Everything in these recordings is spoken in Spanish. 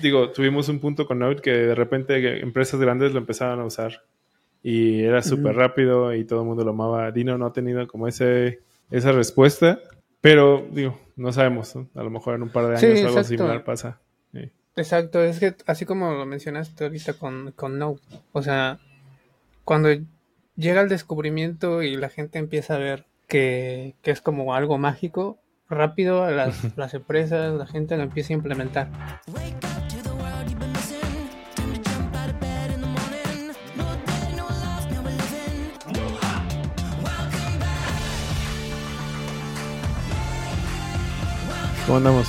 digo, tuvimos un punto con Node que de repente empresas grandes lo empezaban a usar y era súper rápido y todo el mundo lo amaba. Dino no ha tenido como ese, esa respuesta, pero digo, no sabemos, a lo mejor en un par de años algo similar pasa. Exacto, es que así como lo mencionaste ahorita con, con Node, o sea, cuando llega el descubrimiento y la gente empieza a ver que, que es como algo mágico, rápido las, las empresas, la gente lo empieza a implementar. ¿Cómo andamos?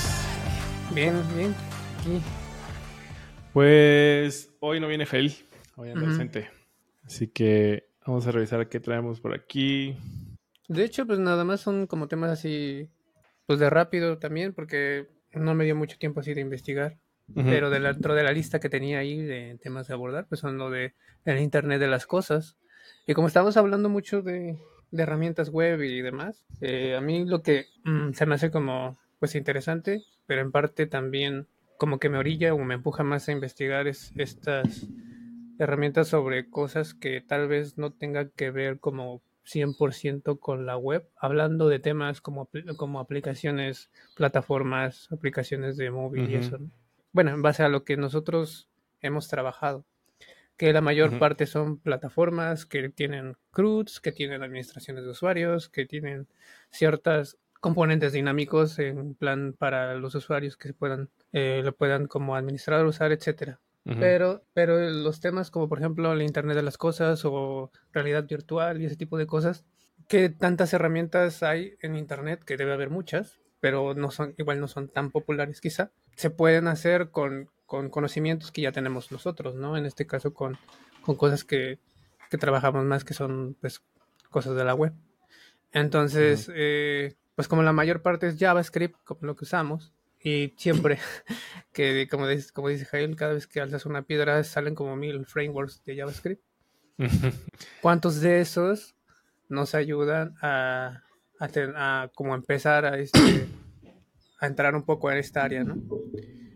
Bien, bien. Pues hoy no viene Jail, hoy anda ausente. Así que vamos a revisar qué traemos por aquí. De hecho, pues nada más son como temas así, pues de rápido también, porque no me dio mucho tiempo así de investigar. Pero dentro de la lista que tenía ahí de temas de abordar, pues son lo de el Internet de las cosas. Y como estamos hablando mucho de, herramientas web y demás, eh, a mí lo que mm, se me hace como pues interesante, pero en parte también como que me orilla o me empuja más a investigar es estas herramientas sobre cosas que tal vez no tengan que ver como 100% con la web, hablando de temas como, como aplicaciones, plataformas, aplicaciones de móvil y eso. Bueno, en base a lo que nosotros hemos trabajado, que la mayor parte son plataformas que tienen CRUDs, que tienen administraciones de usuarios, que tienen ciertas componentes dinámicos en plan para los usuarios que se puedan eh, lo puedan como administrar, usar, etcétera. Pero, pero los temas como por ejemplo el Internet de las Cosas o realidad virtual y ese tipo de cosas, que tantas herramientas hay en Internet, que debe haber muchas, pero no son, igual no son tan populares quizá, se pueden hacer con, con conocimientos que ya tenemos nosotros, ¿no? En este caso con, con cosas que, que trabajamos más, que son pues cosas de la web. Entonces, eh, pues como la mayor parte es JavaScript, como lo que usamos, y siempre que, como dice, como dice Jael, cada vez que alzas una piedra salen como mil frameworks de JavaScript. ¿Cuántos de esos nos ayudan a, a, como empezar a, este, a entrar un poco en esta área, ¿no?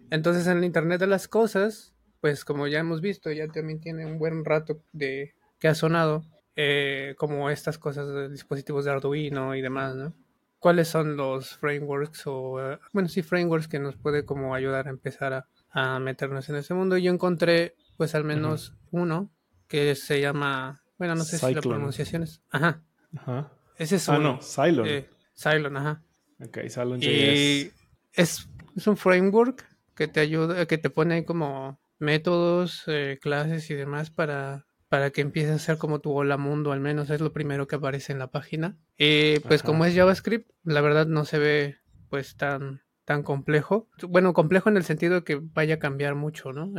Entonces en el Internet de las Cosas, pues como ya hemos visto, ya también tiene un buen rato de que ha sonado, eh, como estas cosas de dispositivos de Arduino y demás, ¿no? Cuáles son los frameworks o, eh, bueno, sí, frameworks que nos puede como ayudar a empezar a, meternos en ese mundo. Yo encontré, pues, al menos uno que se llama, bueno, no sé si la pronunciación es, ajá. Ajá. Ese es ah, no, Cylon. Eh, Cylon, ajá. Ok, Cylon JS. Y es, es un framework que te ayuda, que te pone como métodos, eh, clases y demás para para que empiece a ser como tu hola mundo, al menos es lo primero que aparece en la página. Y pues como es JavaScript, la verdad no se ve pues tan, tan complejo. Bueno, complejo en el sentido de que vaya a cambiar mucho, ¿no?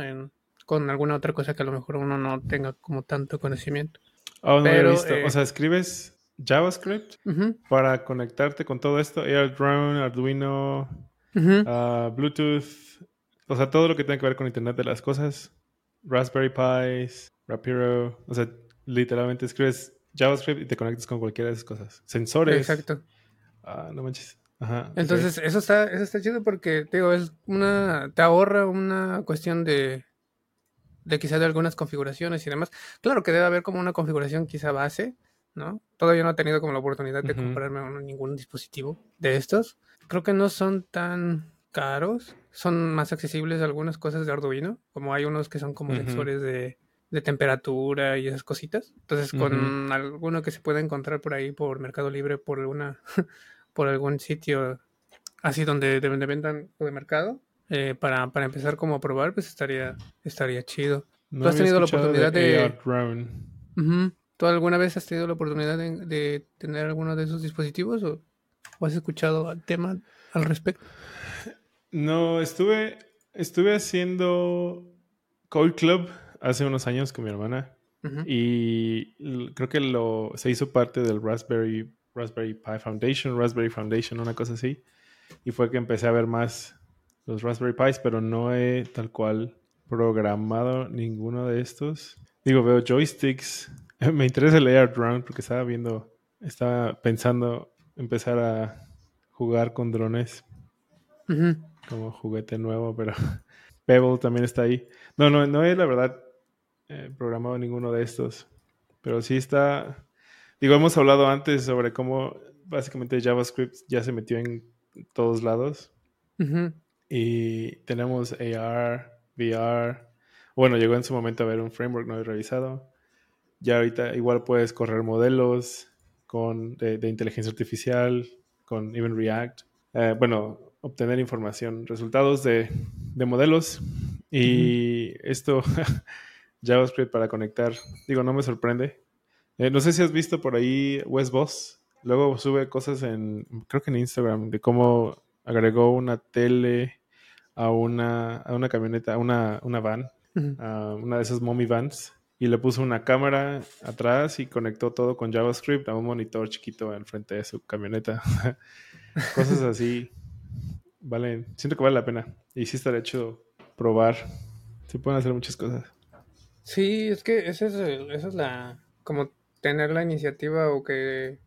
con alguna otra cosa que a lo mejor uno no tenga como tanto conocimiento. Oh, no Pero, he visto. o sea, eh, escribes JavaScript para conectarte con todo esto, AirDrone, Arduino, ah, Bluetooth, o sea, todo lo que tenga que ver con Internet de las cosas, Raspberry Pis, Rapiro, o sea, literalmente escribes JavaScript y te conectas con cualquiera de esas cosas. Sensores. Exacto. Ah, no manches. Ajá. Entonces, eso está, eso está chido porque, te digo, es una, te ahorra una cuestión de, de quizás de algunas configuraciones y demás. Claro que debe haber como una configuración quizá base, ¿no? Todavía no he tenido como la oportunidad de comprarme ningún dispositivo de estos. Creo que no son tan caros. Son más accesibles algunas cosas de Arduino, como hay unos que son como sensores de, de temperatura y esas cositas. Entonces, con alguno que se pueda encontrar por ahí por Mercado Libre, por alguna, por algún sitio así donde, de, vendan de mercado, eh, para, para, empezar como a probar, pues estaría, estaría chido. ¿Tú has tenido la oportunidad de... ¿Tú alguna vez has tenido la oportunidad de, tener alguno de esos dispositivos o, o, has escuchado el tema al respecto? No, estuve, estuve haciendo Code Club hace unos años con mi hermana y creo que lo, se hizo parte del Raspberry, Raspberry Pi Foundation, Raspberry Foundation, una cosa así. Y fue que empecé a ver más los Raspberry Pis, pero no he tal cual programado ninguno de estos. Digo, veo joysticks. Me interesa el Air Drone porque estaba viendo, estaba pensando empezar a jugar con drones como juguete nuevo, pero Pebble también está ahí. No, no, no es la verdad eh, programado ninguno de estos. Pero sí está. Digo, hemos hablado antes sobre cómo básicamente JavaScript ya se metió en todos lados. Y tenemos AR, VR. Bueno, llegó en su momento a ver un framework no revisado. Ya ahorita igual puedes correr modelos con, de, inteligencia artificial, con Even React. Eh, bueno, obtener información, resultados de, de modelos. Y esto, JavaScript para conectar, digo, no me sorprende. Eh, no sé si has visto por ahí Wes Boss. Luego sube cosas en, creo que en Instagram, de cómo agregó una tele a una, a una camioneta, a una, una van, a una de esas mommy vans, y le puso una cámara atrás y conectó todo con JavaScript a un monitor chiquito enfrente de su camioneta. cosas así. Vale, siento que vale la pena. Y sí está hecho probar. Se pueden hacer muchas cosas. Sí, es que esa es, esa es la. Como tener la iniciativa o que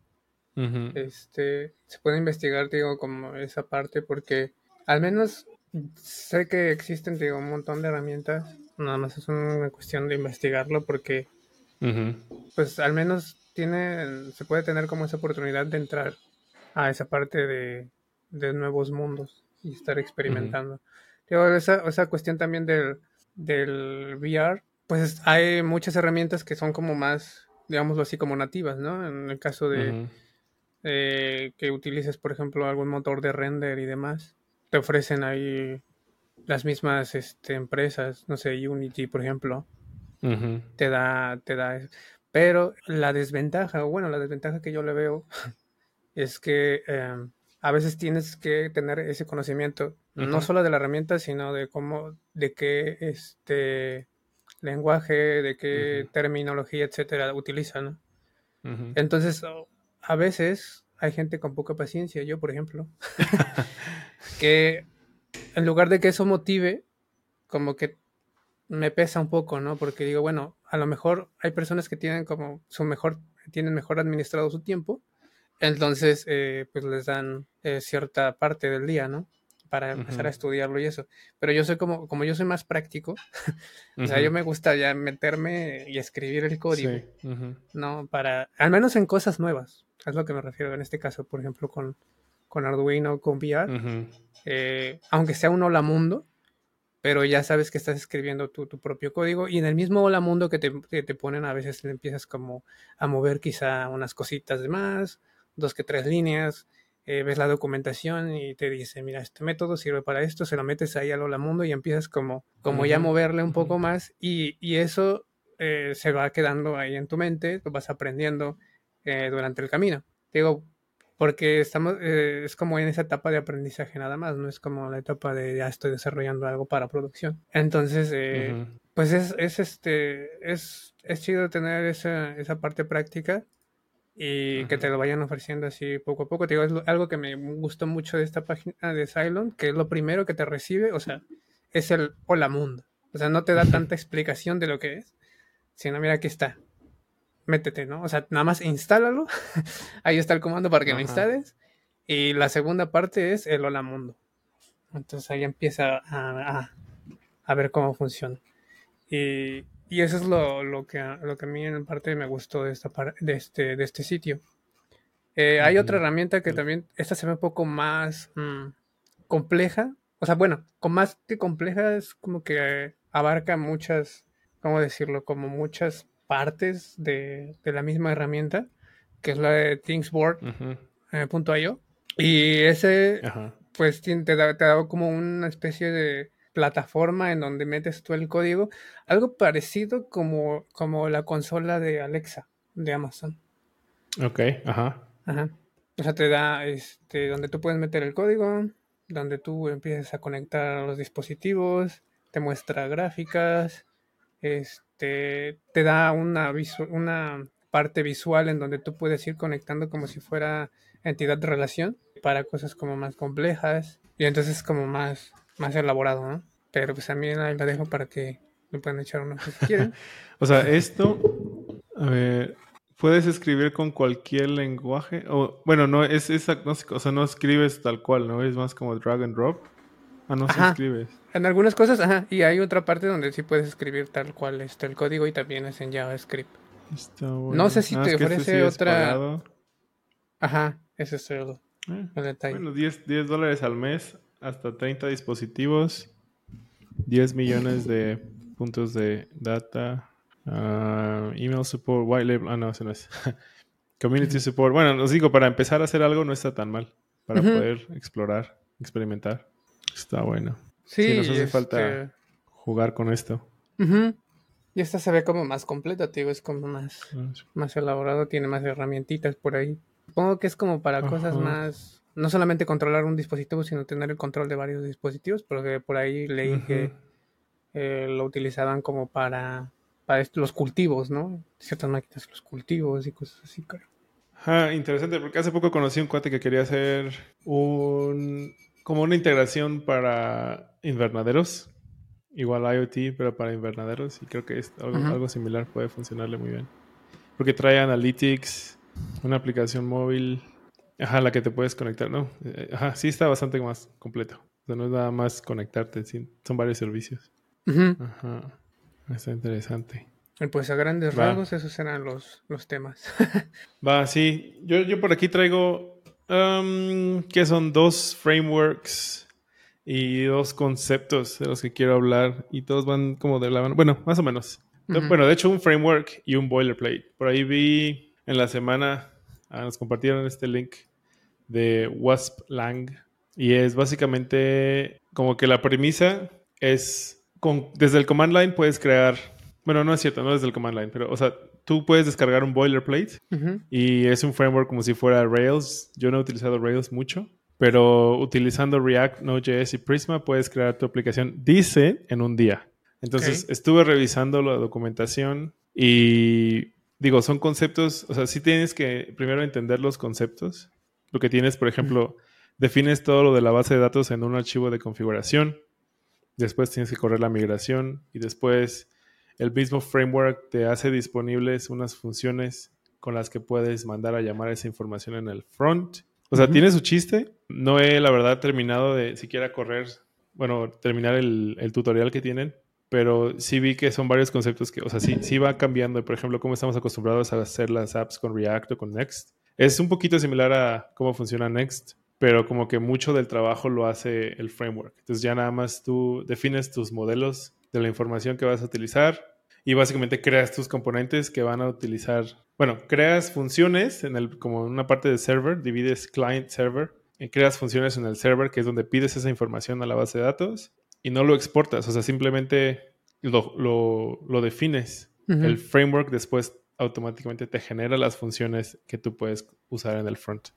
este se puede investigar, digo, como esa parte, porque al menos sé que existen, digo, un montón de herramientas. Nada más es una cuestión de investigarlo porque, pues, al menos tiene, se puede tener como esa oportunidad de entrar a esa parte de, de nuevos mundos y estar experimentando. Digo, esa, esa cuestión también del, del VR, pues hay muchas herramientas que son como más, digámoslo así, como nativas, ¿no? En el caso de eh, que utilices, por ejemplo, algún motor de render y demás, te ofrecen ahí las mismas este, empresas, no sé, Unity, por ejemplo, te da, te da, pero la desventaja, bueno, la desventaja que yo le veo es que em, a veces tienes que tener ese conocimiento, no solo de la herramienta, sino de cómo, de qué este lenguaje, de qué terminología, etcétera, utilizan. Entonces, a veces hay gente con poca paciencia, yo por ejemplo, que en lugar de que eso motive, como que me pesa un poco, ¿no? Porque digo, bueno, a lo mejor hay personas que tienen como su mejor, tienen mejor administrado su tiempo, entonces eh, pues les dan eh, cierta parte del día, ¿no? Para empezar a estudiarlo y eso. Pero yo soy como, como yo soy más práctico, o sea, yo me gusta ya meterme y escribir el código, ¿no? Para, al menos en cosas nuevas, es lo que me refiero en este caso, por ejemplo, con, con Arduino, con VR, eh, aunque sea un hola mundo, pero ya sabes que estás escribiendo tu, tu propio código y en el mismo hola mundo que te, te ponen a veces le empiezas como a mover quizá unas cositas de más, dos que tres líneas, eh, ves la documentación y te dice, mira, este método sirve para esto, se lo metes ahí al hola mundo y empiezas como, como ya a moverle un poco más y, y eso eh, se va quedando ahí en tu mente, lo vas aprendiendo eh, durante el camino. Digo, porque estamos, eh, es como en esa etapa de aprendizaje nada más, no es como la etapa de ya estoy desarrollando algo para producción. Entonces, eh, pues es, es, este, es, es chido tener esa, esa parte práctica y que te lo vayan ofreciendo así poco a poco. Digo, es algo que me gustó mucho de esta página de Cylon, que es lo primero que te recibe, o sea, es el hola mundo. O sea, no te da tanta explicación de lo que es, sino mira, aquí está métete, ¿no? O sea, nada más instálalo. Ahí está el comando para que lo instales. Y la segunda parte es el hola mundo. Entonces ahí empieza a, a, ver cómo funciona. Y, y eso es lo, lo, que, lo que a mí en parte me gustó de, esta de, este, de este sitio. Eh, hay otra herramienta que también, esta se ve un poco más mm, compleja. O sea, bueno, con más que compleja es como que abarca muchas, ¿cómo decirlo? Como muchas partes de, la misma herramienta, que es la de thingsboard.io. Eh, y ese, pues, te da, te da como una especie de plataforma en donde metes tú el código, algo parecido como, como la consola de Alexa de Amazon. Ok, ajá. Ajá. O sea, te da este, donde tú puedes meter el código, donde tú empiezas a conectar los dispositivos, te muestra gráficas, este te, da una, una parte visual en donde tú puedes ir conectando como si fuera entidad de relación para cosas como más complejas y entonces como más, más elaborado, ¿no? Pero pues también ahí la dejo para que me puedan echar uno si quieren. o sea, esto, a ver, puedes escribir con cualquier lenguaje o bueno, no es, es o sea, no escribes tal cual, ¿no? Es más como drag and drop. Ah, no, sí escribes. En algunas cosas, ajá. Y hay otra parte donde sí puedes escribir tal cual está el código y también es en JavaScript. Está bueno. No sé si te este ofrece otra. Ajá, ese es el, eh, detalle. Bueno, 10, 10 dólares al mes, hasta 30 dispositivos, 10 millones de puntos de data, uh, email support, white label. Ah, no, eso no es. Community support. Bueno, os digo, para empezar a hacer algo no está tan mal. Para poder explorar, experimentar. Está bueno. Sí, nos hace falta este jugar con esto. Y esta se ve como más completa, tío. Es como más, ah, más elaborado, tiene más herramientitas por ahí. Supongo que es como para cosas más. No solamente controlar un dispositivo, sino tener el control de varios dispositivos, porque por ahí leí que eh, lo utilizaban como para, para los cultivos, ¿no? Ciertas máquinas, los cultivos y cosas así, claro. Ah, interesante, porque hace poco conocí un cuate que quería hacer un como una integración para invernaderos. Igual IoT, pero para invernaderos. Y creo que es algo, similar puede funcionarle muy bien. Porque trae Analytics, una aplicación móvil. Ajá, la que te puedes conectar, ¿no? Eh, ajá, sí está bastante más completo. O sea, no es nada más conectarte, son varios servicios. Ajá. Está interesante. Pues a grandes rasgos esos serán los, los temas. Va, sí. Yo, yo por aquí traigo Um, que son dos frameworks y dos conceptos de los que quiero hablar y todos van como de la mano. Bueno, más o menos. Bueno, de hecho un framework y un boilerplate. Por ahí vi en la semana, ah, nos compartieron este link de Wasp Lang y es básicamente como que la premisa es con, desde el command line puedes crear, bueno, no es cierto, no desde el command line, pero o sea, tú puedes descargar un boilerplate y es un framework como si fuera Rails. Yo no he utilizado Rails mucho, pero utilizando React, Node.js y Prisma puedes crear tu aplicación, dice, en un día. Entonces estuve revisando la documentación y digo, son conceptos, o sea, sí tienes que primero entender los conceptos. Lo que tienes, por ejemplo, defines todo lo de la base de datos en un archivo de configuración. Después tienes que correr la migración y después el mismo framework te hace disponibles unas funciones con las que puedes mandar a llamar esa información en el front. O sea, tiene su chiste. No he, la verdad, terminado de siquiera correr, bueno, terminar el, tutorial que tienen, pero sí vi que son varios conceptos que, o sea, sí, sí va cambiando. Por ejemplo, cómo estamos acostumbrados a hacer las apps con React o con Next. Es un poquito similar a cómo funciona Next, pero como que mucho del trabajo lo hace el framework. Entonces ya nada más tú defines tus modelos de la información que vas a utilizar y básicamente creas tus componentes que van a utilizar, bueno, creas funciones en el, como en una parte de server, divides client server, y creas funciones en el server que es donde pides esa información a la base de datos y no lo exportas, o sea, simplemente lo, lo, defines. El framework después automáticamente te genera las funciones que tú puedes usar en el front.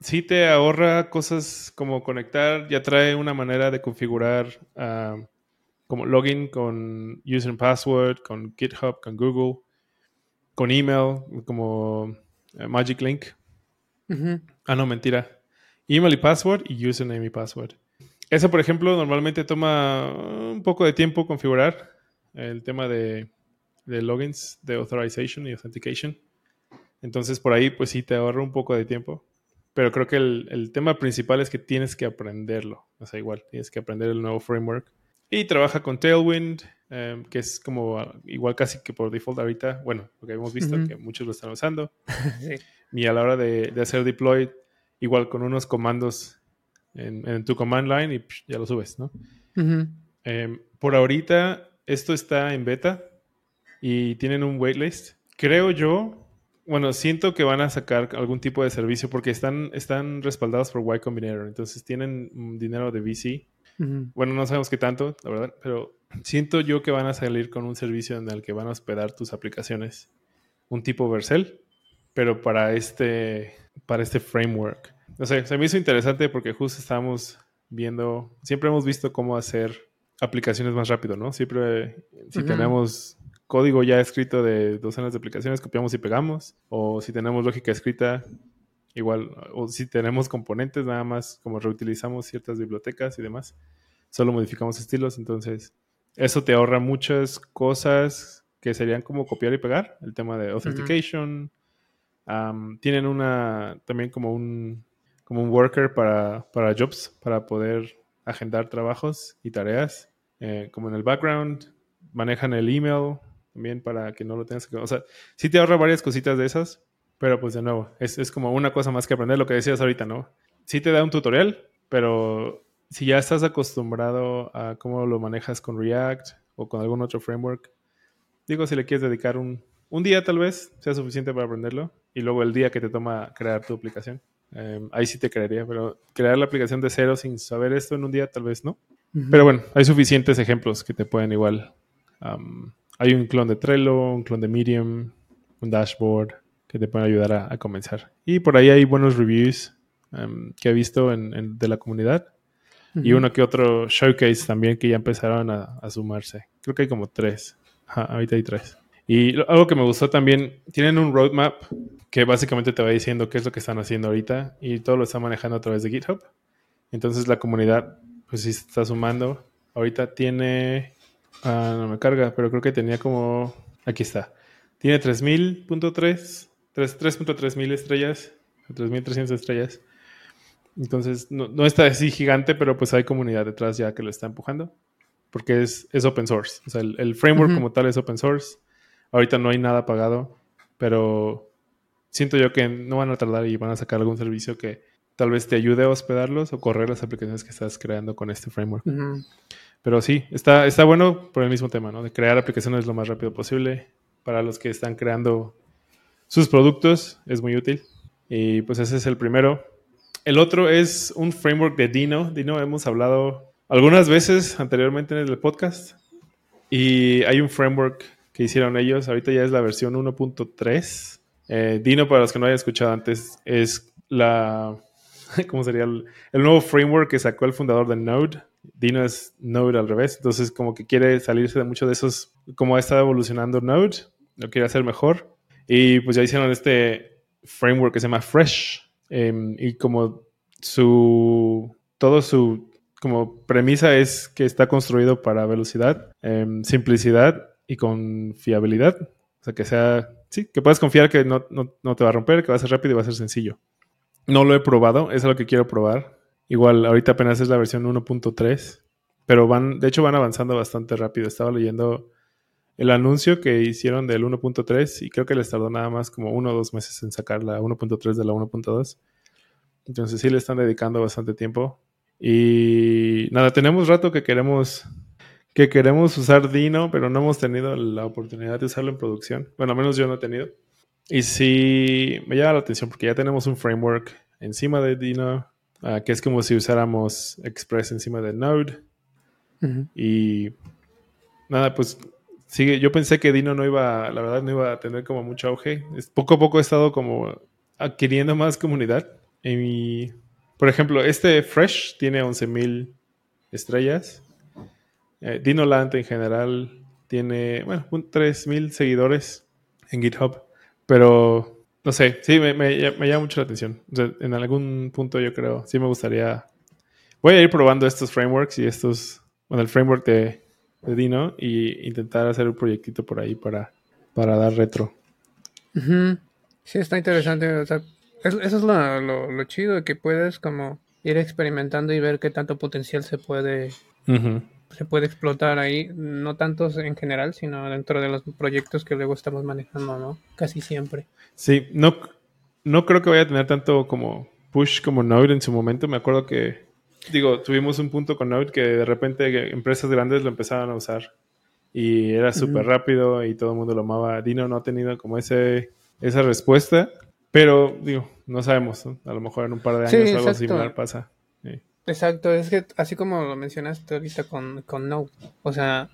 Sí te ahorra cosas como conectar, ya trae una manera de configurar ah, como login con user and password, con GitHub, con Google, con email, como eh, Magic Link. Ah, no, mentira. Email y password y username y password. Eso, por ejemplo, normalmente toma un poco de tiempo configurar el tema de, de logins, de authorization y authentication. Entonces, por ahí, pues sí, te ahorra un poco de tiempo. Pero creo que el, el tema principal es que tienes que aprenderlo. O sea, igual, tienes que aprender el nuevo framework y trabaja con Tailwind, em, que es como ah, igual casi que por default ahorita, bueno, lo que hemos visto que muchos lo están usando. Y a la hora de, hacer deploy, igual con unos comandos en, tu command line y ya lo subes, ¿no? Em, por ahorita esto está en beta y tienen un waitlist. Creo yo, bueno, siento que van a sacar algún tipo de servicio porque están, están respaldados por Y Combinator, entonces tienen dinero de VC bueno, no sabemos qué tanto, la verdad, pero siento yo que van a salir con un servicio en el que van a hospedar tus aplicaciones, un tipo Vercel, pero para este, para este framework. No sé, se me hizo interesante porque justo estábamos viendo, siempre hemos visto cómo hacer aplicaciones más rápido, ¿no? Siempre, si tenemos código ya escrito de docenas de aplicaciones, copiamos y pegamos, o si tenemos lógica escrita, Igual, o si tenemos componentes, nada más como reutilizamos ciertas bibliotecas y demás, solo modificamos estilos. Entonces, eso te ahorra muchas cosas que serían como copiar y pegar. El tema de authentication. tienen una, también como un, como un worker para, para jobs, para poder agendar trabajos y tareas, eh, como en el background, manejan el email también para que no lo tengas que... O sea, sí te ahorra varias cositas de esas, pero pues de nuevo, es, es como una cosa más que aprender, lo que decías ahorita, ¿no? Sí te da un tutorial, pero si ya estás acostumbrado a cómo lo manejas con React o con algún otro framework, digo, si le quieres dedicar un, un día tal vez sea suficiente para aprenderlo y luego el día que te toma crear tu aplicación. Em, ahí sí te creería, pero crear la aplicación de cero sin saber esto en un día tal vez no. Pero bueno, hay suficientes ejemplos que te pueden igual. Hay un clon de Trello, un clon de Medium, un dashboard que te pueden ayudar a, comenzar. Y por ahí hay buenos reviews em, que he visto en, de la comunidad. Y uno que otro showcase también que ya empezaron a, sumarse. Creo que hay como tres. ahorita hay tres. Y algo que me gustó también, tienen un roadmap que básicamente te va diciendo qué es lo que están haciendo ahorita y todo lo están manejando a través de GitHub. Entonces la comunidad, pues sí se está sumando. Ahorita tiene, ah, no me carga, pero creo que tenía como, aquí está. Tiene 3000.3, 3.3 mil estrellas, 3300 estrellas. Entonces no, no, está así gigante, pero pues hay comunidad detrás ya que lo está empujando. Porque es, es open source. O sea, el, framework como tal es open source. Ahorita no hay nada pagado, pero siento yo que no van a tardar y van a sacar algún servicio que tal vez te ayude a hospedarlos o correr las aplicaciones que estás creando con este framework. Pero sí, está, está bueno por el mismo tema, ¿no? De crear aplicaciones lo más rápido posible. Para los que están creando sus productos, es muy útil. Y pues ese es el primero. El otro es un framework de Dino. Dino hemos hablado algunas veces anteriormente en el podcast. Y hay un framework que hicieron ellos. Ahorita ya es la versión 1.3. Eh, Dino, para los que no hayan escuchado antes, es la. ¿Cómo sería? El, nuevo framework que sacó el fundador de Node. Dino es Node al revés. Entonces, como que quiere salirse de mucho de esos. Como ha estado evolucionando Node, lo quiere hacer mejor. Y pues ya hicieron este framework que se llama Fresh. Em, y como su. Todo su como premisa es que está construido para velocidad, em, simplicidad y con fiabilidad. O sea, que sea, sí, que puedas confiar que no, te va a romper, que va a ser rápido y va a ser sencillo. No lo he probado, es lo que quiero probar. Igual, ahorita apenas es la versión 1.3, pero van, de hecho van avanzando bastante rápido. Estaba leyendo el anuncio que hicieron del 1.3 y creo que les tardó nada más como uno o dos meses en sacar la 1.3 de la 1.2. Entonces sí le están dedicando bastante tiempo. Y nada, tenemos rato que queremos que queremos usar Dino, pero no hemos tenido la oportunidad de usarlo en producción. Bueno, al menos yo no he tenido. Y sí, me llama la atención porque ya tenemos un framework encima de Dino, ah, que es como si usáramos Express encima de Node. Y nada, pues sigue. Yo pensé que Dino no iba, la verdad, no iba a tener como mucho auge. Poco a poco he estado como adquiriendo más comunidad. Y, por ejemplo, este Fresh tiene 11.000 estrellas. Eh, Dinoland en general tiene, bueno, un 3.000 seguidores en GitHub, pero no sé, sí, me, llama mucho la atención. en algún punto yo creo, sí me gustaría... Voy a ir probando estos frameworks y estos, bueno, el framework de, Dino y intentar hacer un proyectito por ahí para, para dar retro. Sí, está interesante. eso es lo, lo, chido, que puedes como ir experimentando y ver qué tanto potencial se puede se puede explotar ahí, no tantos en general, sino dentro de los proyectos que luego estamos manejando, ¿no? Casi siempre. Sí, no, no creo que vaya a tener tanto como push como Node en su momento. Me acuerdo que, digo, tuvimos un punto con Node que de repente empresas grandes lo empezaban a usar y era súper rápido y todo el mundo lo amaba. Dino no ha tenido como ese, esa respuesta, pero digo, no sabemos, a lo mejor en un par de años algo similar pasa. Exacto, es que así como lo mencionaste ahorita con, con Node, o sea,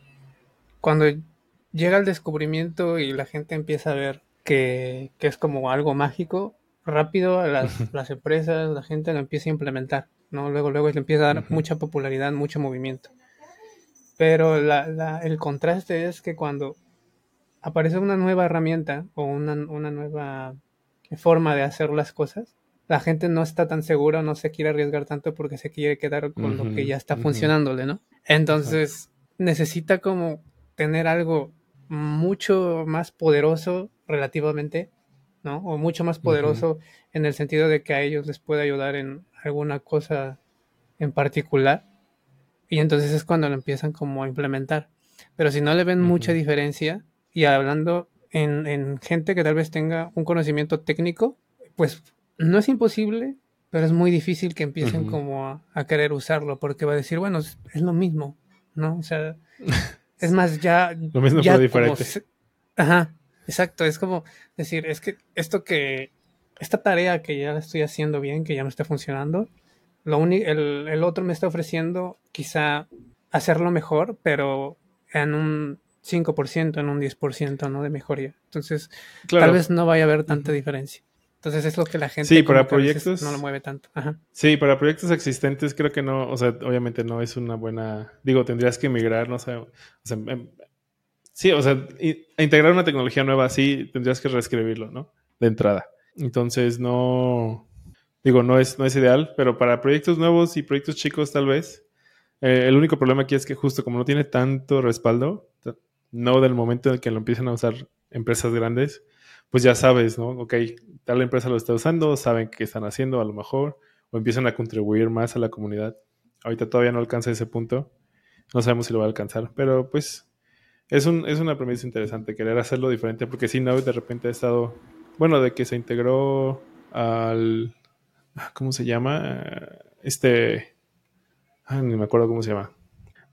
cuando llega el descubrimiento y la gente empieza a ver que, es como algo mágico, rápido las, las, empresas, la gente lo empieza a implementar, ¿no? Luego, luego le empieza a dar mucha popularidad, mucho movimiento. Pero la, la, el contraste es que cuando aparece una nueva herramienta o una, una nueva forma de hacer las cosas, la gente no está tan segura, no se quiere arriesgar tanto porque se quiere quedar con lo que ya está funcionándole, ¿no? Entonces necesita como tener algo mucho más poderoso relativamente, ¿no? O mucho más poderoso en el sentido de que a ellos les puede ayudar en alguna cosa en particular Y entonces es cuando lo empiezan como a implementar. Pero si no le ven mucha diferencia, y hablando en, gente que tal vez tenga un conocimiento técnico, pues no es imposible, pero es muy difícil que empiecen como a, querer usarlo, porque va a decir, bueno, es, lo mismo, ¿no? O sea, es más, ya... lo mismo pero diferente. ajá, exacto, es como decir, es que esto que, esta tarea que ya la estoy haciendo bien, que ya no está funcionando, lo el, el otro me está ofreciendo quizá hacerlo mejor, pero en un 5%, en un 10%, ¿no? De mejoría. Entonces, tal vez no vaya a haber tanta diferencia. Entonces es lo que la gente sí, para proyectos, no lo mueve tanto. Ajá. Sí, para proyectos existentes creo que no, o sea, obviamente no es una buena, digo, tendrías que migrar, no sé, o sea, em, sí, o sea, integrar una tecnología nueva así, tendrías que reescribirlo, ¿no? De entrada. Entonces no, digo, no es, no es ideal, pero para proyectos nuevos y proyectos chicos tal vez, eh, el único problema aquí es que justo como no tiene tanto respaldo, no del momento en el que lo empiezan a usar empresas grandes, pues ya sabes, ¿no? Ok, tal empresa lo está usando, saben qué están haciendo a lo mejor, o empiezan a contribuir más a la comunidad. Ahorita todavía no alcanza ese punto, no sabemos si lo va a alcanzar, pero pues es, un, es una premisa interesante, querer hacerlo diferente, porque si no, de repente ha estado, bueno, de que se integró al, ¿cómo se llama? Este, ah, ni me acuerdo cómo se llama.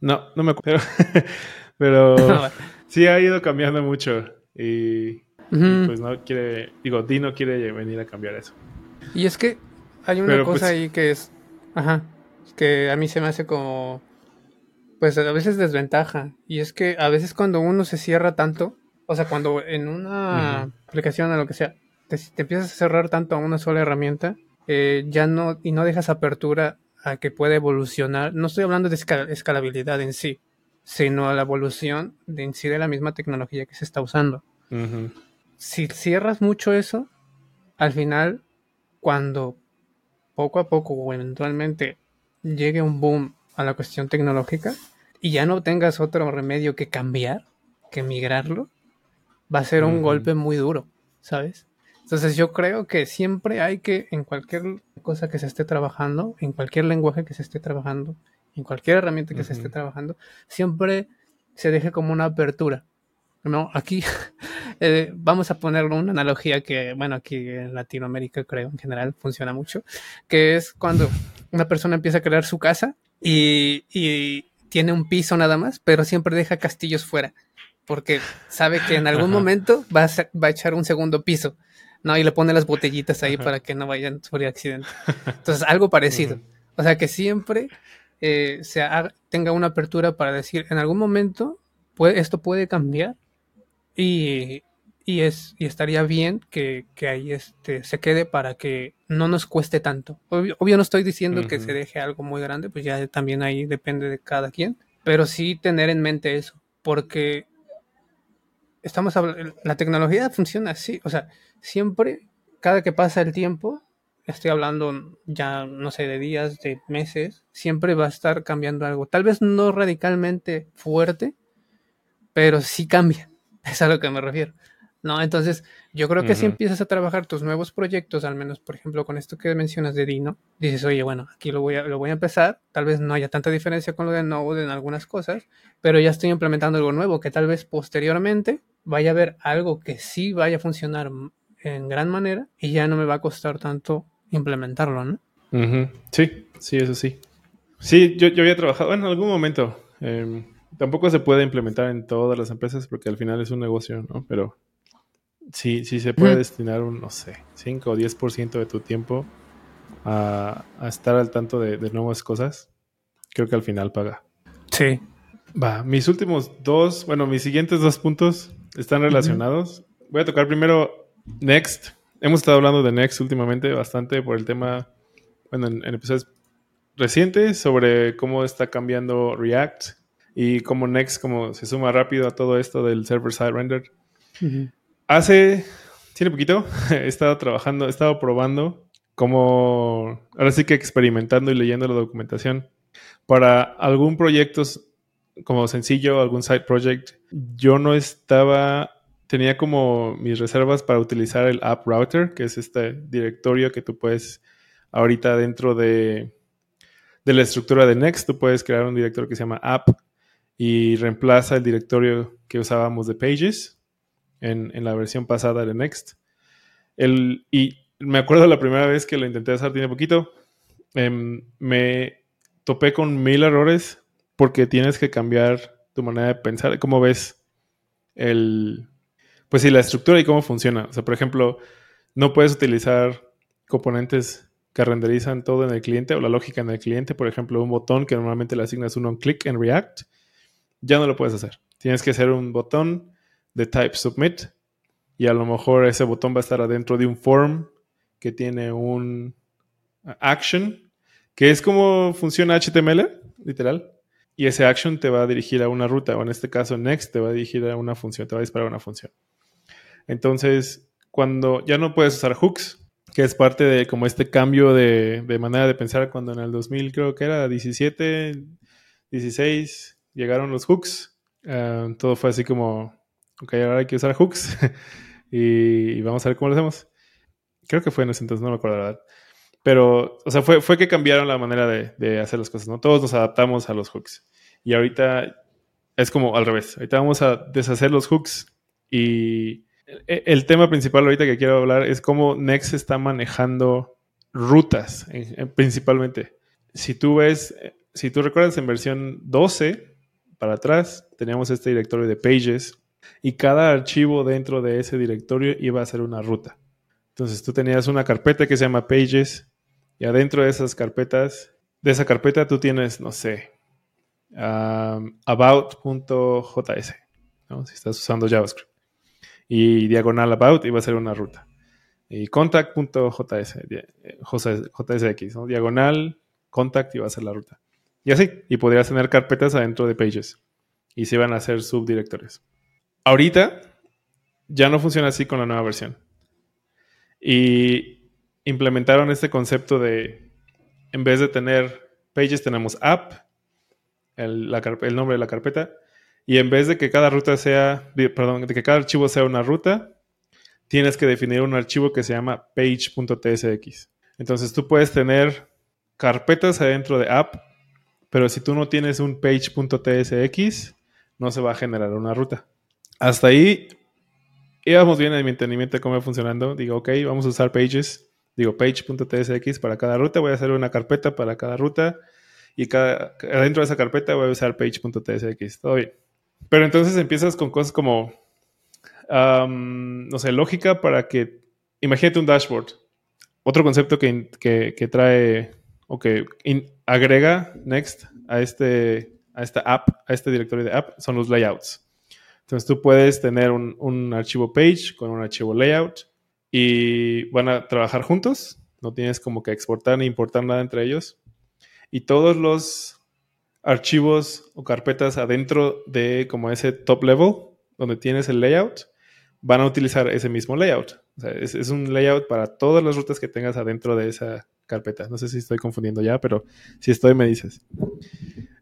No, no me acuerdo. Pero sí ha ido cambiando mucho. Y, pues no quiere, digo, Dino quiere venir a cambiar eso. Y es que hay una cosa pues ahí que es, ajá, que a mí se me hace como, pues a veces desventaja. Y es que a veces cuando uno se cierra tanto, o sea, cuando en una aplicación o lo que sea, te, te, empiezas a cerrar tanto a una sola herramienta, eh, ya no, y no dejas apertura a que pueda evolucionar. No estoy hablando de escalabilidad en sí, sino a la evolución de en sí de la misma tecnología que se está usando. Si cierras mucho eso, al final, cuando poco a poco o eventualmente llegue un boom a la cuestión tecnológica y ya no tengas otro remedio que cambiar, que migrarlo, va a ser un golpe muy duro, ¿sabes? Entonces yo creo que siempre hay que, en cualquier cosa que se esté trabajando, en cualquier lenguaje que se esté trabajando, en cualquier herramienta que se esté trabajando, siempre se deje como una apertura. No, aquí eh, vamos a poner una analogía que, bueno, aquí en Latinoamérica creo en general funciona mucho, que es cuando una persona empieza a crear su casa y, tiene un piso nada más, pero siempre deja castillos fuera, porque sabe que en algún momento va a, va a echar un segundo piso. ¿no? Y le pone las botellitas ahí para que no vayan sobre accidente. Entonces, algo parecido. O sea, que siempre eh, se tenga una apertura para decir, en algún momento puede, esto puede cambiar y, y, es, y estaría bien que, que, ahí este, se quede para que no nos cueste tanto. Obvio, no estoy diciendo que se deje algo muy grande, pues ya también ahí depende de cada quien, pero sí tener en mente eso, porque estamos hablando, la tecnología funciona así, o sea, siempre, cada que pasa el tiempo, estoy hablando ya, no sé, de días, de meses, siempre va a estar cambiando algo. Tal vez no radicalmente fuerte, pero sí cambia. Es a lo que me refiero. ¿no? Entonces, yo creo que si empiezas a trabajar tus nuevos proyectos, al menos, por ejemplo, con esto que mencionas de Dino, dices, oye, bueno, aquí lo voy a, lo voy a empezar, tal vez no haya tanta diferencia con lo de Node en algunas cosas, pero ya estoy implementando algo nuevo que tal vez posteriormente vaya a haber algo que sí vaya a funcionar en gran manera y ya no me va a costar tanto implementarlo, ¿no? Sí, sí, eso sí. Sí, yo, yo había trabajado en algún momento. Em, tampoco se puede implementar en todas las empresas porque al final es un negocio, ¿no? Pero sí, sí se puede destinar un, no sé, 5 o 10% de tu tiempo a, estar al tanto de, nuevas cosas. Creo que al final paga. Sí. Va, mis últimos dos, bueno, mis siguientes dos puntos están relacionados. Voy a tocar primero Next. Hemos estado hablando de Next últimamente bastante por el tema, bueno, en, episodios recientes sobre cómo está cambiando React y cómo Next como se suma rápido a todo esto del server-side render. Hace, tiene poquito, he estado trabajando, he estado probando cómo, ahora sí que experimentando y leyendo la documentación para algún proyecto como sencillo, algún side project, yo no estaba, tenía como mis reservas para utilizar el app router, que es este directorio que tú puedes ahorita dentro de, de la estructura de Next, tú puedes crear un directorio que se llama app y reemplaza el directorio que usábamos de Pages en, la versión pasada de Next. El, y me acuerdo la primera vez que lo intenté hacer, tiene poquito, em, me topé con mil errores porque tienes que cambiar tu manera de pensar, cómo ves el, pues sí, la estructura y cómo funciona. O sea, por ejemplo, no puedes utilizar componentes que renderizan todo en el cliente o la lógica en el cliente. Por ejemplo, un botón que normalmente le asignas un click en React, ya no lo puedes hacer. Tienes que hacer un botón de type submit y a lo mejor ese botón va a estar adentro de un form que tiene un action, que es como funciona HTML, literal. Y ese action te va a dirigir a una ruta, o en este caso Next te va a dirigir a una función, te va a disparar una función. Entonces, cuando ya no puedes usar hooks, que es parte de como este cambio de, manera de pensar cuando en el 2000 creo que era 17, 16, llegaron los hooks. Ah, todo fue así como, ok, ahora hay que usar hooks y, vamos a ver cómo lo hacemos. Creo que fue en ese entonces, no me acuerdo la verdad. Pero, o sea, fue, fue que cambiaron la manera de, hacer las cosas, ¿no? Todos nos adaptamos a los hooks. Y ahorita es como al revés. Ahorita vamos a deshacer los hooks y e, el tema principal ahorita que quiero hablar es cómo Next está manejando rutas, principalmente. Si tú ves, si tú recuerdas en versión 12 para atrás, teníamos este directorio de pages y cada archivo dentro de ese directorio iba a ser una ruta. Entonces tú tenías una carpeta que se llama pages y adentro de esas carpetas, de esa carpeta tú tienes, no sé, about.js, si estás usando JavaScript y diagonal about iba a ser una ruta. Y contact.js, JSX, ¿no? diagonal contact iba a ser la ruta. Y así, y podrías tener carpetas adentro de pages y se iban a hacer subdirectorios. Ahorita ya no funciona así con la nueva versión. Y implementaron este concepto de, en vez de tener pages, tenemos app, el nombre de la carpeta, y en vez de que cada ruta sea, perdón, de que cada archivo sea una ruta, tienes que definir un archivo que se llama page.tsx. Entonces tú puedes tener carpetas adentro de app, pero si tú no tienes un page.tsx, no se va a generar una ruta. Hasta ahí íbamos bien en mi entendimiento de cómo va funcionando. Digo, ok, vamos a usar pages. Digo, page.tsx para cada ruta. Voy a hacer una carpeta para cada ruta. Y cada, dentro de esa carpeta voy a usar page.tsx. Todo bien. Pero entonces empiezas con cosas como, no sé, lógica para que, imagínate un dashboard. Otro concepto que, que, trae o agrega Next a, este, a esta app, a este directorio de app, son los layouts. Entonces tú puedes tener un, un archivo page con un archivo layout y van a trabajar juntos. No tienes como que exportar ni importar nada entre ellos. Y todos los archivos o carpetas adentro de como ese top level, donde tienes el layout, van a utilizar ese mismo layout. Sea, es, un layout para todas las rutas que tengas adentro de esa carpeta. No sé si estoy confundiendo ya, pero si estoy, me dices.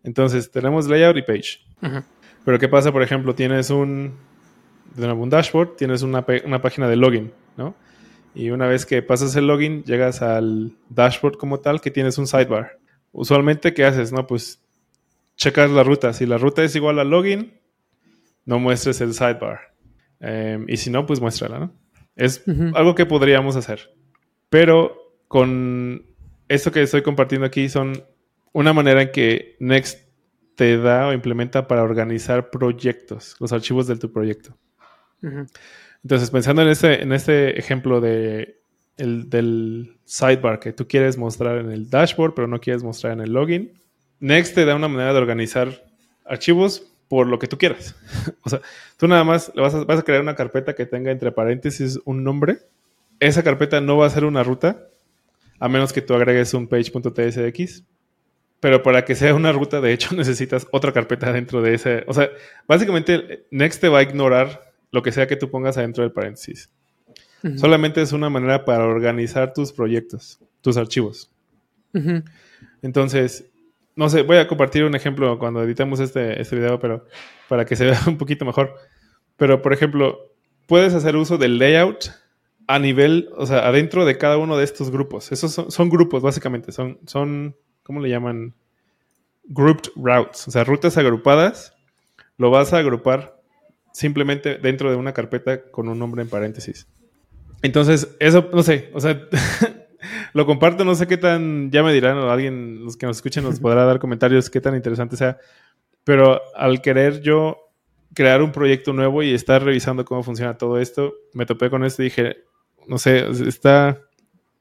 Entonces, tenemos layout y page. Pero ¿qué pasa, por ejemplo? Tienes un, un dashboard, tienes una, una página de login, ¿no? Y una vez que pasas el login, llegas al dashboard como tal, que tienes un sidebar. Usualmente, ¿qué haces? No, pues checar la ruta. Si la ruta es igual al login, no muestres el sidebar. Em, y si no, pues muéstrala, ¿no? Es algo que podríamos hacer. Pero con esto que estoy compartiendo aquí son una manera en que Next te da o implementa para organizar proyectos, los archivos de tu proyecto. Entonces, pensando en este, en este ejemplo de el, del sidebar que tú quieres mostrar en el dashboard, pero no quieres mostrar en el login, Next te da una manera de organizar archivos por lo que tú quieras. o sea, tú nada más vas a, vas a crear una carpeta que tenga entre paréntesis un nombre. Esa carpeta no va a ser una ruta, a menos que tú agregues un page.tsx. Pero para que sea una ruta, de hecho, necesitas otra carpeta dentro de ese. O sea, básicamente Next te va a ignorar lo que sea que tú pongas adentro del paréntesis. Solamente es una manera para organizar tus proyectos, tus archivos. Entonces, no sé, voy a compartir un ejemplo cuando editemos este, este video, pero para que se vea un poquito mejor. Pero, por ejemplo, puedes hacer uso del layout a nivel, o sea, adentro de cada uno de estos grupos. Esos son, grupos, básicamente. Son, son ¿cómo le llaman? Grouped routes, o sea, rutas agrupadas, lo vas a agrupar simplemente dentro de una carpeta con un nombre en paréntesis. Entonces, eso, no sé, o sea, lo comparto, no sé qué tan, ya me dirán o alguien, los que nos escuchen nos podrá dar comentarios qué tan interesante sea, pero al querer yo crear un proyecto nuevo y estar revisando cómo funciona todo esto, me topé con esto y dije, no sé, está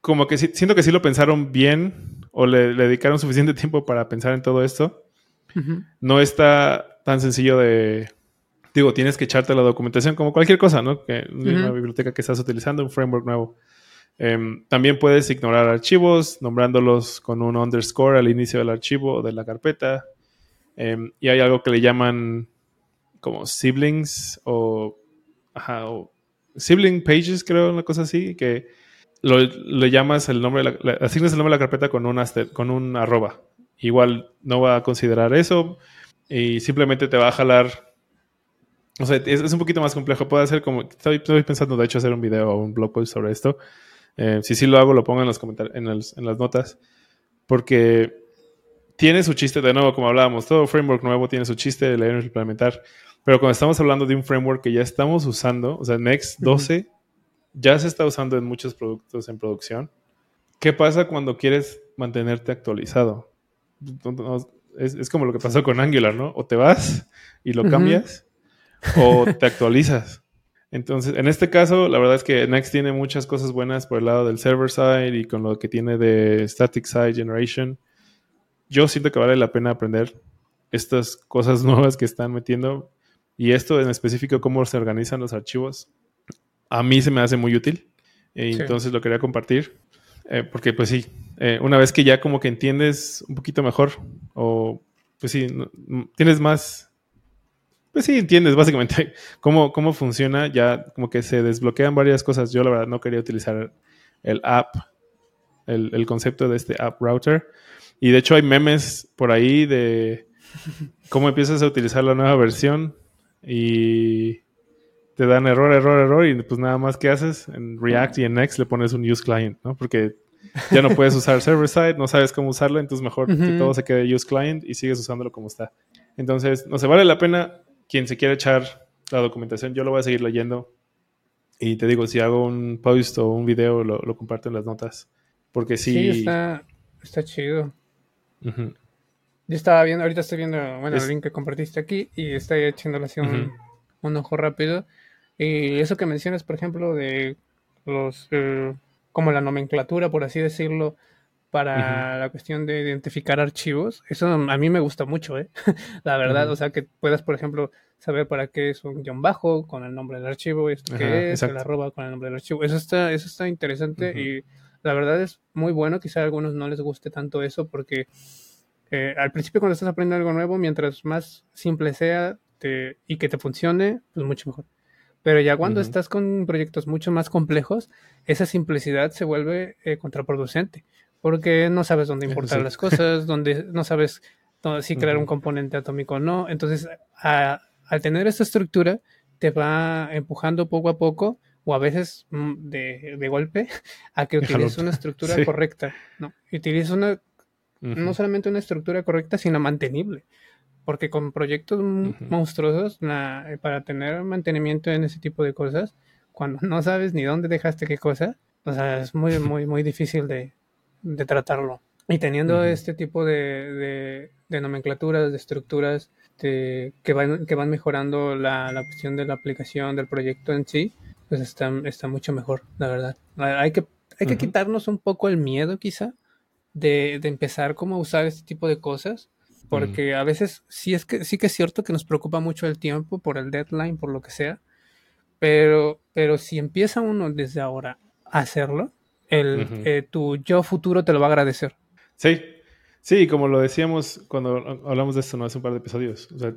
como que siento que sí lo pensaron bien o le, dedicaron suficiente tiempo para pensar en todo esto. No está tan sencillo de, digo, tienes que echarte la documentación como cualquier cosa, ¿no? Que una biblioteca que estás utilizando, un framework nuevo. Em, también puedes ignorar archivos nombrándolos con un underscore al inicio del archivo o de la carpeta. Em, y hay algo que le llaman como siblings o, ajá, o sibling pages, creo, una cosa así, que lo, le llamas el nombre, la, asignas el nombre de la carpeta con un, con un arroba. Igual no va a considerar eso y simplemente te va a jalar. O sea, es, un poquito más complejo. Puede ser como. Estoy, pensando, de hecho, hacer un video o un blog post sobre esto. Eh, si sí lo hago, lo pongo en los en, las notas. Porque tiene su chiste, de nuevo, como hablábamos, todo framework nuevo tiene su chiste de leer y implementar. Pero cuando estamos hablando de un framework que ya estamos usando, o sea, Next 12 ya se está usando en muchos productos en producción. ¿Qué pasa cuando quieres mantenerte actualizado? Es, como lo que pasó con Angular, ¿no? O te vas y lo cambias o te actualizas. Entonces, en este caso, la verdad es que Next tiene muchas cosas buenas por el lado del server side y con lo que tiene de static side generation. Yo siento que vale la pena aprender estas cosas nuevas que están metiendo y esto en específico, cómo se organizan los archivos a mí se me hace muy útil. y Entonces lo quería compartir. Eh, porque pues sí, eh, una vez que ya como que entiendes un poquito mejor, o pues sí, tienes más, pues sí, entiendes básicamente cómo, cómo funciona, ya como que se desbloquean varias cosas. Yo la verdad no quería utilizar el app, el, el concepto de este app router. Y de hecho hay memes por ahí de cómo empiezas a utilizar la nueva versión y te dan error, error, error y pues nada más que haces en React y en Next le pones un use client, ¿no? Porque ya no puedes usar server side, no sabes cómo usarlo, entonces mejor que todo se quede use client y sigues usándolo como está. Entonces, no se vale la pena quien se quiera echar la documentación, yo lo voy a seguir leyendo y te digo, si hago un post o un video, lo, lo comparto en las notas. Porque sí. Sí, está, está chido. Yo estaba viendo, ahorita estoy viendo, bueno, el link que compartiste aquí y estoy echándole así un, un ojo rápido. Y eso que mencionas, por ejemplo, de los, eh, como la nomenclatura, por así decirlo, para la cuestión de identificar archivos, eso a mí me gusta mucho, ¿eh? la verdad, o sea, que puedas, por ejemplo, saber para qué es un guion bajo con el nombre del archivo, esto que es, el arroba con el nombre del archivo, eso está, eso está interesante y la verdad es muy bueno, quizá a algunos no les guste tanto eso porque eh, al principio cuando estás aprendiendo algo nuevo, mientras más simple sea y que te funcione, pues mucho mejor. Pero ya cuando estás con proyectos mucho más complejos, esa simplicidad se vuelve eh, contraproducente, porque no sabes dónde importar las cosas, donde no sabes si crear un componente atómico o no. Entonces, al tener esta estructura, te va empujando poco a poco, o a veces mm, de, de golpe, a que utilices una estructura correcta. ¿no? Utilices una, no solamente una estructura correcta, sino mantenible. Porque con proyectos monstruosos, eh, para tener mantenimiento en ese tipo de cosas, cuando no sabes ni dónde dejaste qué cosa, o sea, es muy, muy, muy difícil de, tratarlo. Y teniendo este tipo de, de, nomenclaturas, de estructuras que, van, que van mejorando la, la, cuestión de la aplicación del proyecto en sí, pues está, está mucho mejor, la verdad. Hay que, hay que quitarnos un poco el miedo quizá de, de empezar como a usar este tipo de cosas porque a veces sí es que sí que es cierto que nos preocupa mucho el tiempo por el deadline, por lo que sea, pero, pero si empieza uno desde ahora a hacerlo, el, eh, tu yo futuro te lo va a agradecer. Sí, sí, como lo decíamos cuando hablamos de esto no hace un par de episodios, o sea,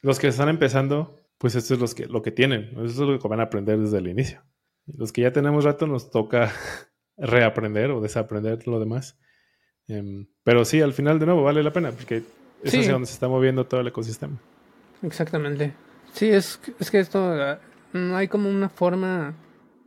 los que están empezando, pues esto es los que, lo que tienen, eso es lo que van a aprender desde el inicio. Los que ya tenemos rato nos toca reaprender o desaprender lo demás. Em, pero sí, al final de nuevo vale la pena porque es hacia donde se está moviendo todo el ecosistema. Exactamente. Sí, es, es que esto ah, no hay como una forma,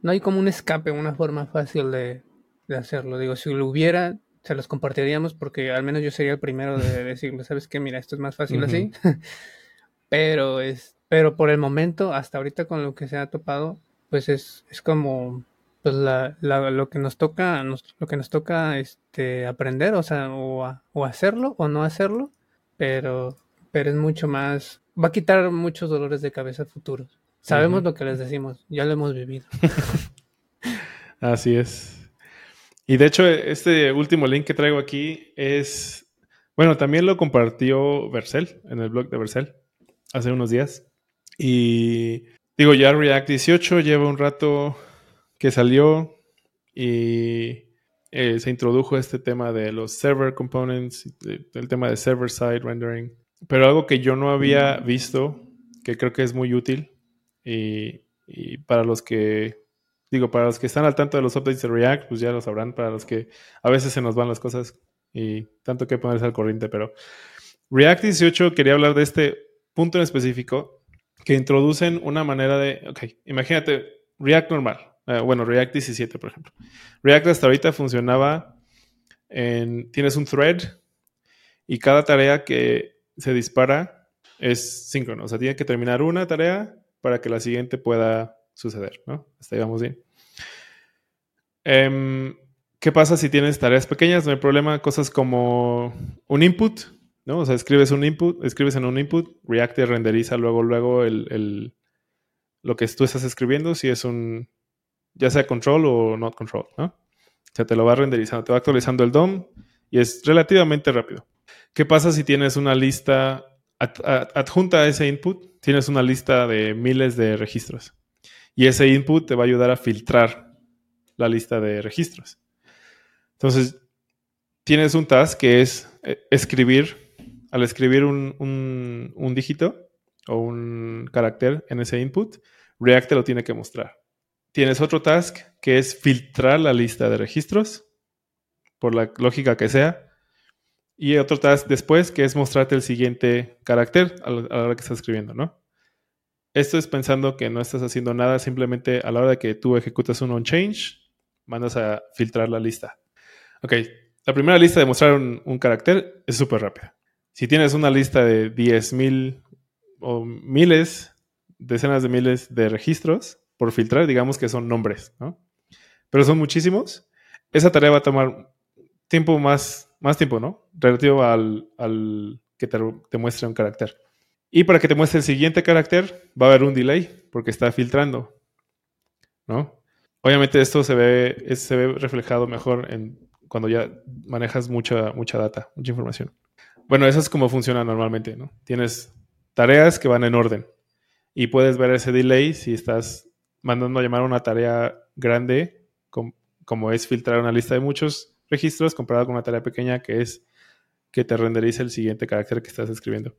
no hay como un escape, una forma fácil de, de hacerlo. Digo, si lo hubiera, se los compartiríamos porque al menos yo sería el primero de decirle, ¿sabes qué? Mira, esto es más fácil así. pero es, pero por el momento, hasta ahorita con lo que se ha topado, pues es, es como pues la, lo que nos toca, lo que nos toca este aprender, o sea, o, o hacerlo o no hacerlo, pero, pero es mucho más, va a quitar muchos dolores de cabeza futuros. Sabemos lo que les decimos, ya lo hemos vivido. Así es. Y de hecho, este último link que traigo aquí es, bueno, también lo compartió Vercel en el blog de Vercel hace unos días. Y digo, ya React 18 lleva un rato que salió y eh, se introdujo este tema de los server components, el tema de server side rendering. Pero algo que yo no había visto, que creo que es muy útil, y, para los que, digo, para los que están al tanto de los updates de React, pues ya lo sabrán, para los que a veces se nos van las cosas y tanto que ponerse al corriente, pero React 18 quería hablar de este punto en específico que introducen una manera de, ok, imagínate React normal, eh, bueno, React 17, por ejemplo. React hasta ahorita funcionaba en, tienes un thread y cada tarea que se dispara es síncrono. O sea, tiene que terminar una tarea para que la siguiente pueda suceder, ¿no? Hasta ahí vamos bien. Em, ¿Qué pasa si tienes tareas pequeñas? No hay problema. Cosas como un input, ¿no? O sea, escribes un input, escribes en un input, React te renderiza luego, luego el, lo que tú estás escribiendo. Si es un, ya sea control o not control, ¿no? O sea, te lo va renderizando, te va actualizando el DOM y es relativamente rápido. ¿Qué pasa si tienes una lista adjunta a ese input? Tienes una lista de miles de registros y ese input te va a ayudar a filtrar la lista de registros. Entonces, tienes un task que es eh, escribir, al escribir un, un dígito o un carácter en ese input, React te lo tiene que mostrar. Tienes otro task que es filtrar la lista de registros, por la lógica que sea. Y otro task después que es mostrarte el siguiente carácter a la hora que estás escribiendo, ¿no? Esto es pensando que no estás haciendo nada, simplemente a la hora que tú ejecutas un onChange, mandas a filtrar la lista. Ok, la primera lista de mostrar un, un carácter es súper rápida. Si tienes una lista de 10.000 o miles, decenas de miles de registros, por filtrar, digamos que son nombres, ¿no? Pero son muchísimos. Esa tarea va a tomar tiempo más, más tiempo, ¿no? Relativo al, que te, muestre un carácter. Y para que te muestre el siguiente carácter, va a haber un delay porque está filtrando, ¿no? Obviamente esto se ve, se ve reflejado mejor en cuando ya manejas mucha, mucha data, mucha información. Bueno, eso es como funciona normalmente, ¿no? Tienes tareas que van en orden y puedes ver ese delay si estás mandando a llamar una tarea grande, como es filtrar una lista de muchos registros, comparado con una tarea pequeña que es que te renderice el siguiente carácter que estás escribiendo.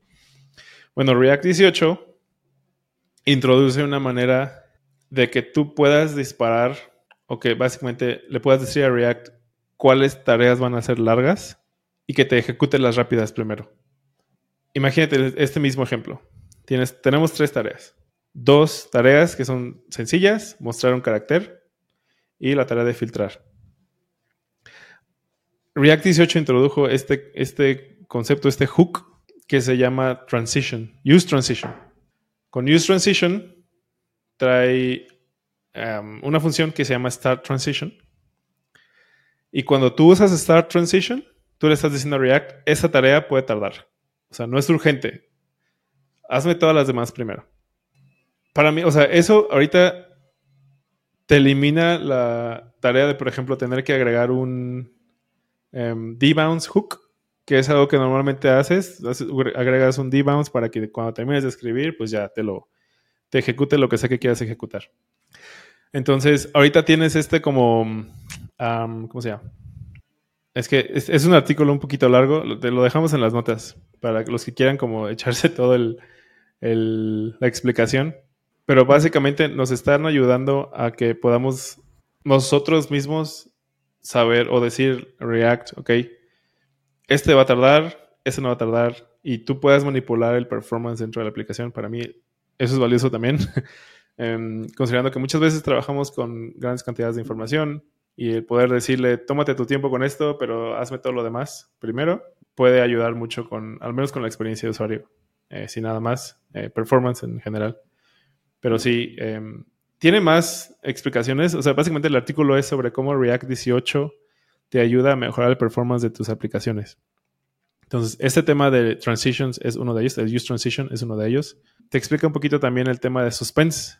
Bueno, React 18 introduce una manera de que tú puedas disparar o que básicamente le puedas decir a React cuáles tareas van a ser largas y que te ejecute las rápidas primero. Imagínate este mismo ejemplo. Tienes, tenemos tres tareas dos tareas que son sencillas, mostrar un carácter y la tarea de filtrar. React 18 introdujo este, este concepto, este hook que se llama transition, use transition. Con use transition trae um, una función que se llama start transition. Y cuando tú usas start transition, tú le estás diciendo a React, esa tarea puede tardar. O sea, no es urgente. Hazme todas las demás primero. Para mí, o sea, eso ahorita te elimina la tarea de, por ejemplo, tener que agregar un um, debounce hook, que es algo que normalmente haces. Agregas un debounce para que cuando termines de escribir, pues ya te lo te ejecute lo que sea que quieras ejecutar. Entonces, ahorita tienes este como, ¿cómo se llama? Es que es, un artículo un poquito largo, lo, lo dejamos en las notas para los que quieran como echarse todo el, la explicación. Pero básicamente nos están ayudando a que podamos nosotros mismos saber o decir React, ok, este va a tardar, este no va a tardar, y tú puedas manipular el performance dentro de la aplicación. Para mí eso es valioso también, em, considerando que muchas veces trabajamos con grandes cantidades de información Y el poder decirle, tómate tu tiempo con esto, pero hazme todo lo demás primero, puede ayudar mucho con, al menos con la experiencia de usuario. Eh, sin nada más, eh, performance en general. Pero sí, em, tiene más explicaciones. O sea, básicamente el artículo es sobre cómo React 18 te ayuda a mejorar el performance de tus aplicaciones. Entonces, este tema de transitions es uno de ellos, el use transition es uno de ellos. Te explica un poquito también el tema de suspense,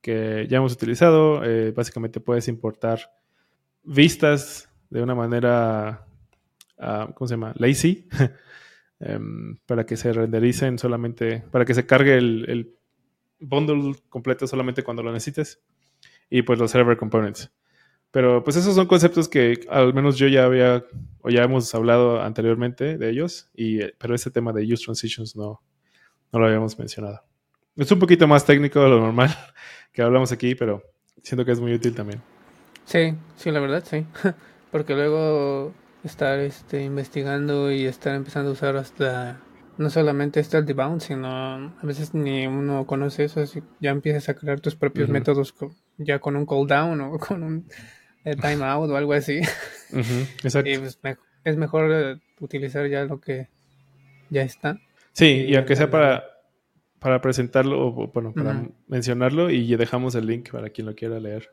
que ya hemos utilizado. Eh, básicamente puedes importar vistas de una manera, uh, ¿cómo se llama? Lazy, um, para que se rendericen solamente, para que se cargue el bundle completo solamente cuando lo necesites. Y pues los server components. Pero pues esos son conceptos que al menos yo ya había o ya hemos hablado anteriormente de ellos, y, pero ese tema de use transitions no, no lo habíamos mencionado. Es un poquito más técnico de lo normal que hablamos aquí, pero siento que es muy útil también. Sí, sí, la verdad, sí. Porque luego estar este, investigando y estar empezando a usar hasta no solamente está el debound, sino a veces ni uno conoce eso, así ya empiezas a crear tus propios métodos ya con un cooldown o con un eh, timeout o algo así. exacto. Y pues, es mejor eh, utilizar ya lo que ya está. Sí, y, aunque sea para, para presentarlo, o bueno, para mencionarlo, y dejamos el link para quien lo quiera leer.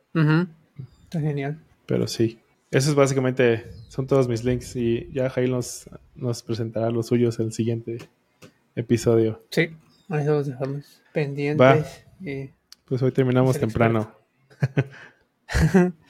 Está genial. Pero sí. Eso es básicamente, son todos mis links y ya Jail nos, nos presentará los suyos el siguiente episodio. Sí, ahí los dejamos pendientes. pues hoy terminamos temprano.